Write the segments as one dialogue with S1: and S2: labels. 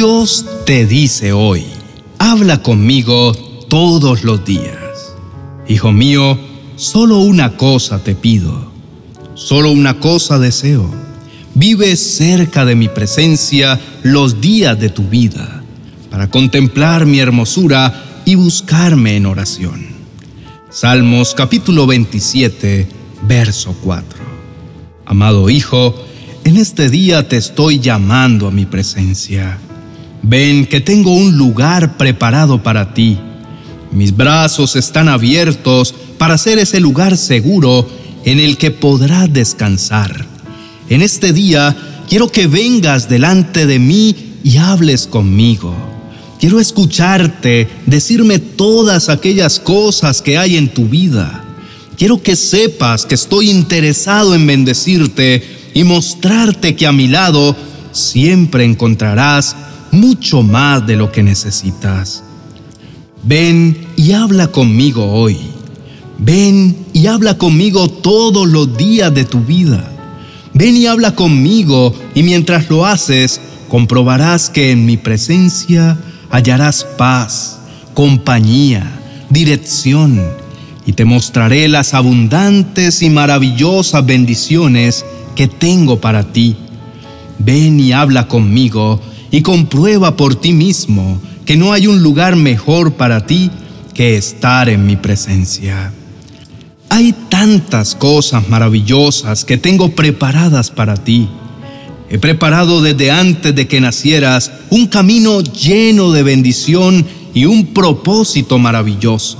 S1: Dios te dice hoy, habla conmigo todos los días. Hijo mío, solo una cosa te pido, solo una cosa deseo. Vive cerca de mi presencia los días de tu vida, para contemplar mi hermosura y buscarme en oración. Salmos capítulo 27, verso 4. Amado Hijo, en este día te estoy llamando a mi presencia Ven que tengo un lugar preparado para ti. Mis brazos están abiertos para ser ese lugar seguro en el que podrás descansar. En este día quiero que vengas delante de mí y hables conmigo. Quiero escucharte decirme todas aquellas cosas que hay en tu vida. Quiero que sepas que estoy interesado en bendecirte y mostrarte que a mi lado siempre encontrarás mucho más de lo que necesitas. Ven y habla conmigo hoy. Ven y habla conmigo todos los días de tu vida. Ven y habla conmigo y mientras lo haces, comprobarás que en mi presencia hallarás paz, compañía, dirección y te mostraré las abundantes y maravillosas bendiciones que tengo para ti. Ven y habla conmigo y comprueba por ti mismo que no hay un lugar mejor para ti que estar en mi presencia. Hay tantas cosas maravillosas que tengo preparadas para ti. He preparado desde antes de que nacieras un camino lleno de bendición y un propósito maravilloso.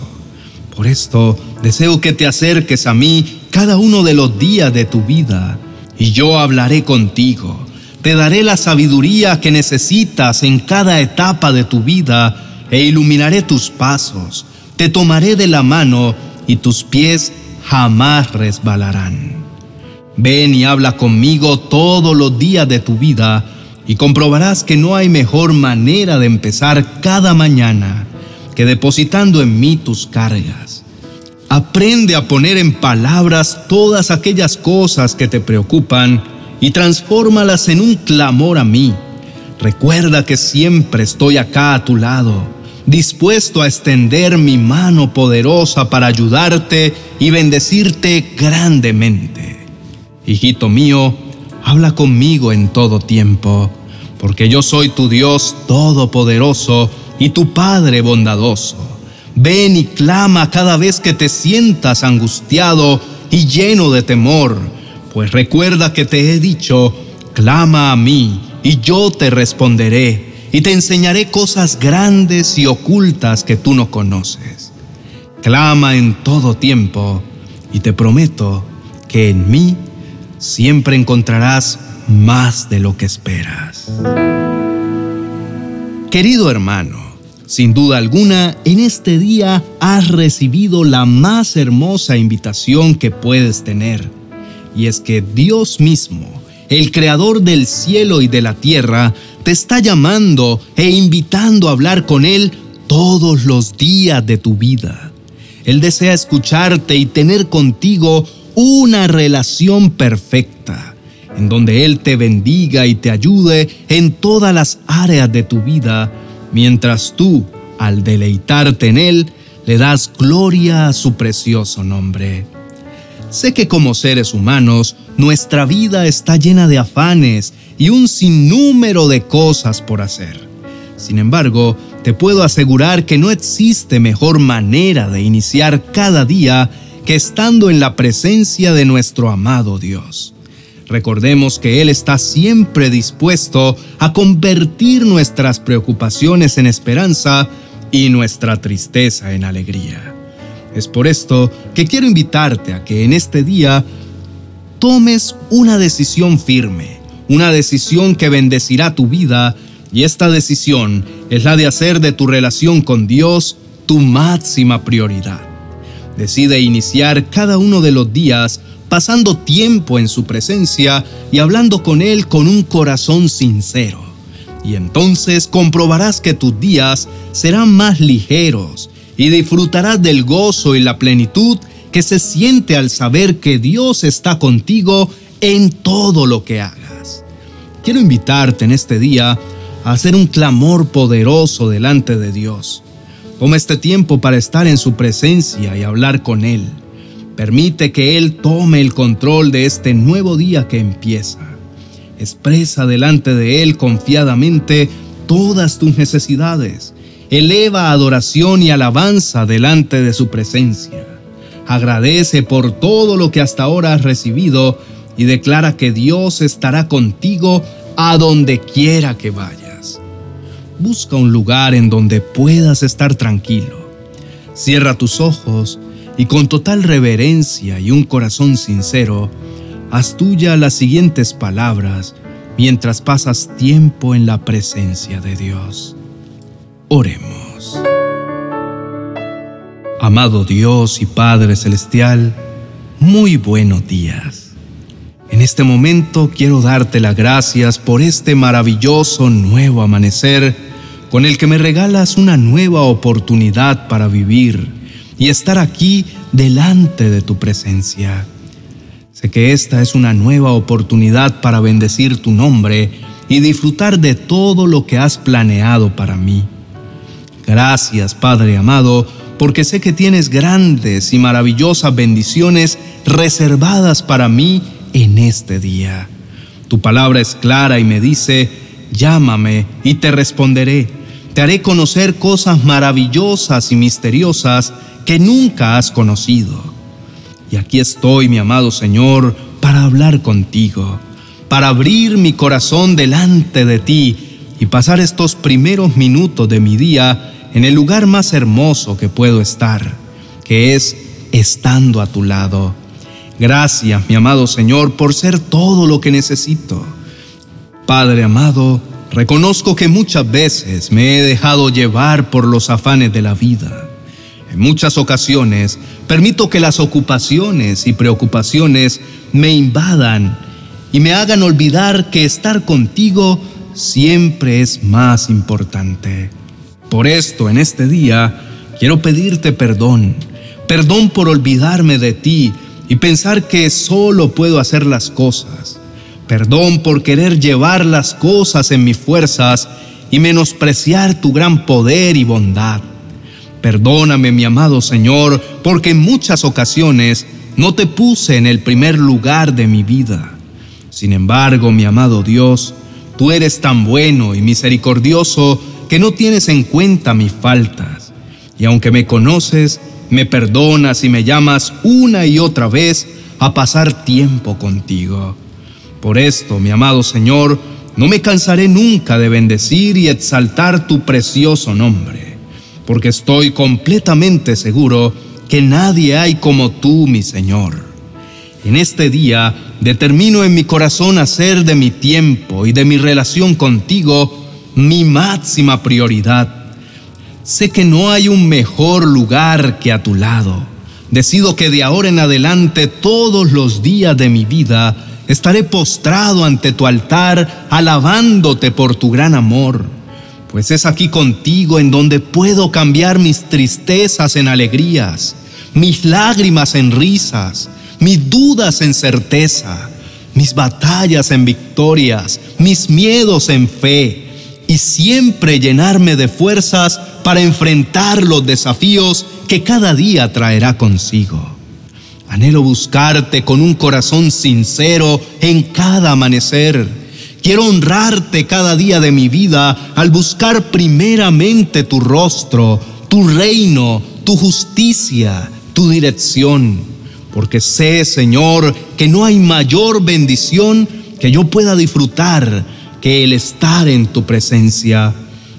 S1: Por esto deseo que te acerques a mí cada uno de los días de tu vida y yo hablaré contigo te daré la sabiduría que necesitas en cada etapa de tu vida e iluminaré tus pasos. Te tomaré de la mano y tus pies jamás resbalarán. Ven y habla conmigo todos los días de tu vida y comprobarás que no hay mejor manera de empezar cada mañana que depositando en mí tus cargas. Aprende a poner en palabras todas aquellas cosas que te preocupan y transfórmalas en un clamor a mí. Recuerda que siempre estoy acá a tu lado, dispuesto a extender mi mano poderosa para ayudarte y bendecirte grandemente. Hijito mío, habla conmigo en todo tiempo, porque yo soy tu Dios todopoderoso y tu Padre bondadoso. Ven y clama cada vez que te sientas angustiado y lleno de temor pues recuerda que te he dicho, clama a mí y yo te responderé y te enseñaré cosas grandes y ocultas que tú no conoces. Clama en todo tiempo y te prometo que en mí siempre encontrarás más de lo que esperas. Querido hermano, sin duda alguna, en este día has recibido la más hermosa invitación que puedes tener y es que Dios mismo, el creador del cielo y de la tierra, te está llamando e invitando a hablar con Él todos los días de tu vida. Él desea escucharte y tener contigo una relación perfecta, en donde Él te bendiga y te ayude en todas las áreas de tu vida, mientras tú, al deleitarte en Él, le das gloria a su precioso nombre. Sé que como seres humanos, nuestra vida está llena de afanes y un sinnúmero de cosas por hacer. Sin embargo, te puedo asegurar que no existe mejor manera de iniciar cada día que estando en la presencia de nuestro amado Dios. Recordemos que Él está siempre dispuesto a convertir nuestras preocupaciones en esperanza y nuestra tristeza en alegría. Es por esto que quiero invitarte a que en este día tomes una decisión firme, una decisión que bendecirá tu vida y esta decisión es la de hacer de tu relación con Dios tu máxima prioridad. Decide iniciar cada uno de los días pasando tiempo en su presencia y hablando con Él con un corazón sincero. Y entonces comprobarás que tus días serán más ligeros y disfrutarás del gozo y la plenitud que se siente al saber que Dios está contigo en todo lo que hagas. Quiero invitarte en este día a hacer un clamor poderoso delante de Dios. Toma este tiempo para estar en su presencia y hablar con Él. Permite que Él tome el control de este nuevo día que empieza. Expresa delante de Él confiadamente todas tus necesidades. Eleva adoración y alabanza delante de su presencia. Agradece por todo lo que hasta ahora has recibido y declara que Dios estará contigo a donde quiera que vayas. Busca un lugar en donde puedas estar tranquilo. Cierra tus ojos y con total reverencia y un corazón sincero, haz tuya las siguientes palabras mientras pasas tiempo en la presencia de Dios. Oremos. Amado Dios y Padre Celestial, muy buenos días. En este momento quiero darte las gracias por este maravilloso nuevo amanecer con el que me regalas una nueva oportunidad para vivir y estar aquí delante de tu presencia. Sé que esta es una nueva oportunidad para bendecir tu nombre y disfrutar de todo lo que has planeado para mí. Gracias, Padre amado, porque sé que tienes grandes y maravillosas bendiciones reservadas para mí en este día. Tu palabra es clara y me dice, llámame y te responderé. Te haré conocer cosas maravillosas y misteriosas que nunca has conocido. Y aquí estoy, mi amado Señor, para hablar contigo, para abrir mi corazón delante de ti y pasar estos primeros minutos de mi día en el lugar más hermoso que puedo estar, que es estando a tu lado. Gracias, mi amado Señor, por ser todo lo que necesito. Padre amado, reconozco que muchas veces me he dejado llevar por los afanes de la vida en muchas ocasiones permito que las ocupaciones y preocupaciones me invadan y me hagan olvidar que estar contigo siempre es más importante. Por esto, en este día, quiero pedirte perdón, perdón por olvidarme de ti y pensar que solo puedo hacer las cosas. Perdón por querer llevar las cosas en mis fuerzas y menospreciar tu gran poder y bondad. Perdóname, mi amado Señor, porque en muchas ocasiones no te puse en el primer lugar de mi vida. Sin embargo, mi amado Dios, tú eres tan bueno y misericordioso que no tienes en cuenta mis faltas. Y aunque me conoces, me perdonas y me llamas una y otra vez a pasar tiempo contigo. Por esto, mi amado Señor, no me cansaré nunca de bendecir y exaltar tu precioso nombre porque estoy completamente seguro que nadie hay como tú, mi Señor. En este día determino en mi corazón hacer de mi tiempo y de mi relación contigo mi máxima prioridad. Sé que no hay un mejor lugar que a tu lado. Decido que de ahora en adelante todos los días de mi vida estaré postrado ante tu altar alabándote por tu gran amor pues es aquí contigo en donde puedo cambiar mis tristezas en alegrías, mis lágrimas en risas, mis dudas en certeza, mis batallas en victorias, mis miedos en fe, y siempre llenarme de fuerzas para enfrentar los desafíos que cada día traerá consigo. Anhelo buscarte con un corazón sincero en cada amanecer Quiero honrarte cada día de mi vida al buscar primeramente tu rostro, tu reino, tu justicia, tu dirección. Porque sé, Señor, que no hay mayor bendición que yo pueda disfrutar que el estar en tu presencia.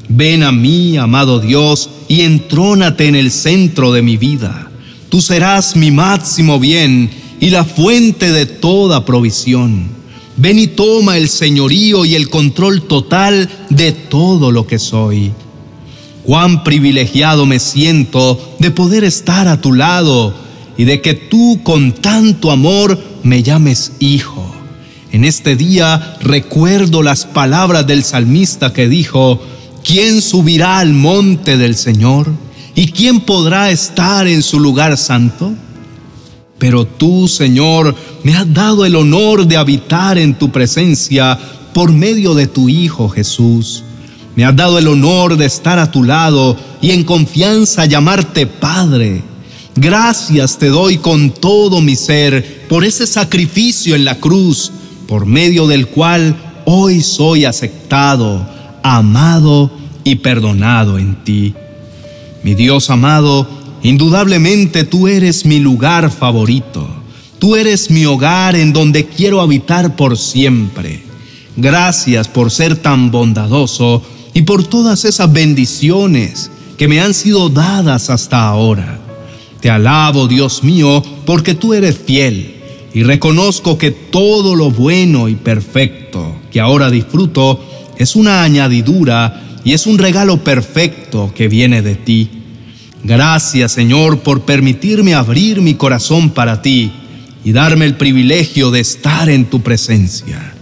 S1: Ven a mí, amado Dios, y entrónate en el centro de mi vida. Tú serás mi máximo bien y la fuente de toda provisión. Ven y toma el señorío y el control total de todo lo que soy. Cuán privilegiado me siento de poder estar a tu lado y de que tú con tanto amor me llames hijo. En este día recuerdo las palabras del salmista que dijo, ¿quién subirá al monte del Señor? ¿Y quién podrá estar en su lugar santo? Pero tú, Señor, me has dado el honor de habitar en tu presencia por medio de tu Hijo Jesús. Me has dado el honor de estar a tu lado y en confianza llamarte Padre. Gracias te doy con todo mi ser por ese sacrificio en la cruz, por medio del cual hoy soy aceptado, amado y perdonado en ti. Mi Dios amado, indudablemente tú eres mi lugar favorito. Tú eres mi hogar en donde quiero habitar por siempre. Gracias por ser tan bondadoso y por todas esas bendiciones que me han sido dadas hasta ahora. Te alabo, Dios mío, porque tú eres fiel y reconozco que todo lo bueno y perfecto que ahora disfruto es una añadidura y es un regalo perfecto que viene de ti. Gracias, Señor, por permitirme abrir mi corazón para ti y darme el privilegio de estar en tu presencia.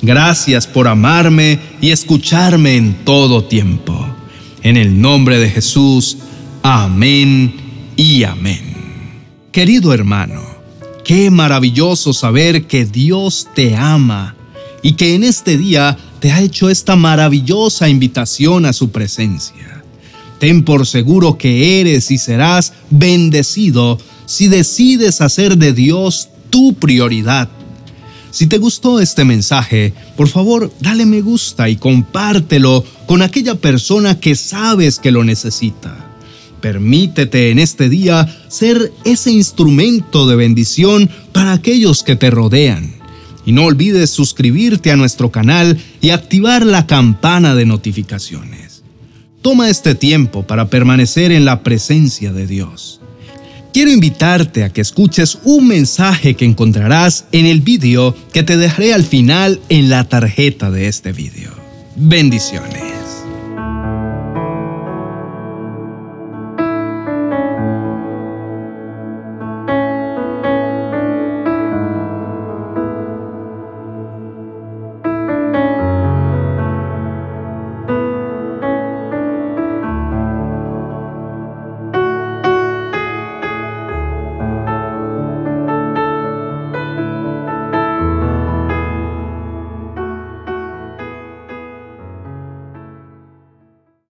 S1: Gracias por amarme y escucharme en todo tiempo. En el nombre de Jesús, amén y amén. Querido hermano, qué maravilloso saber que Dios te ama y que en este día te ha hecho esta maravillosa invitación a su presencia. Ten por seguro que eres y serás bendecido si decides hacer de Dios tu prioridad. Si te gustó este mensaje, por favor, dale me gusta y compártelo con aquella persona que sabes que lo necesita. Permítete en este día ser ese instrumento de bendición para aquellos que te rodean. Y no olvides suscribirte a nuestro canal y activar la campana de notificaciones. Toma este tiempo para permanecer en la presencia de Dios. Quiero invitarte a que escuches un mensaje que encontrarás en el vídeo que te dejaré al final en la tarjeta de este vídeo. Bendiciones.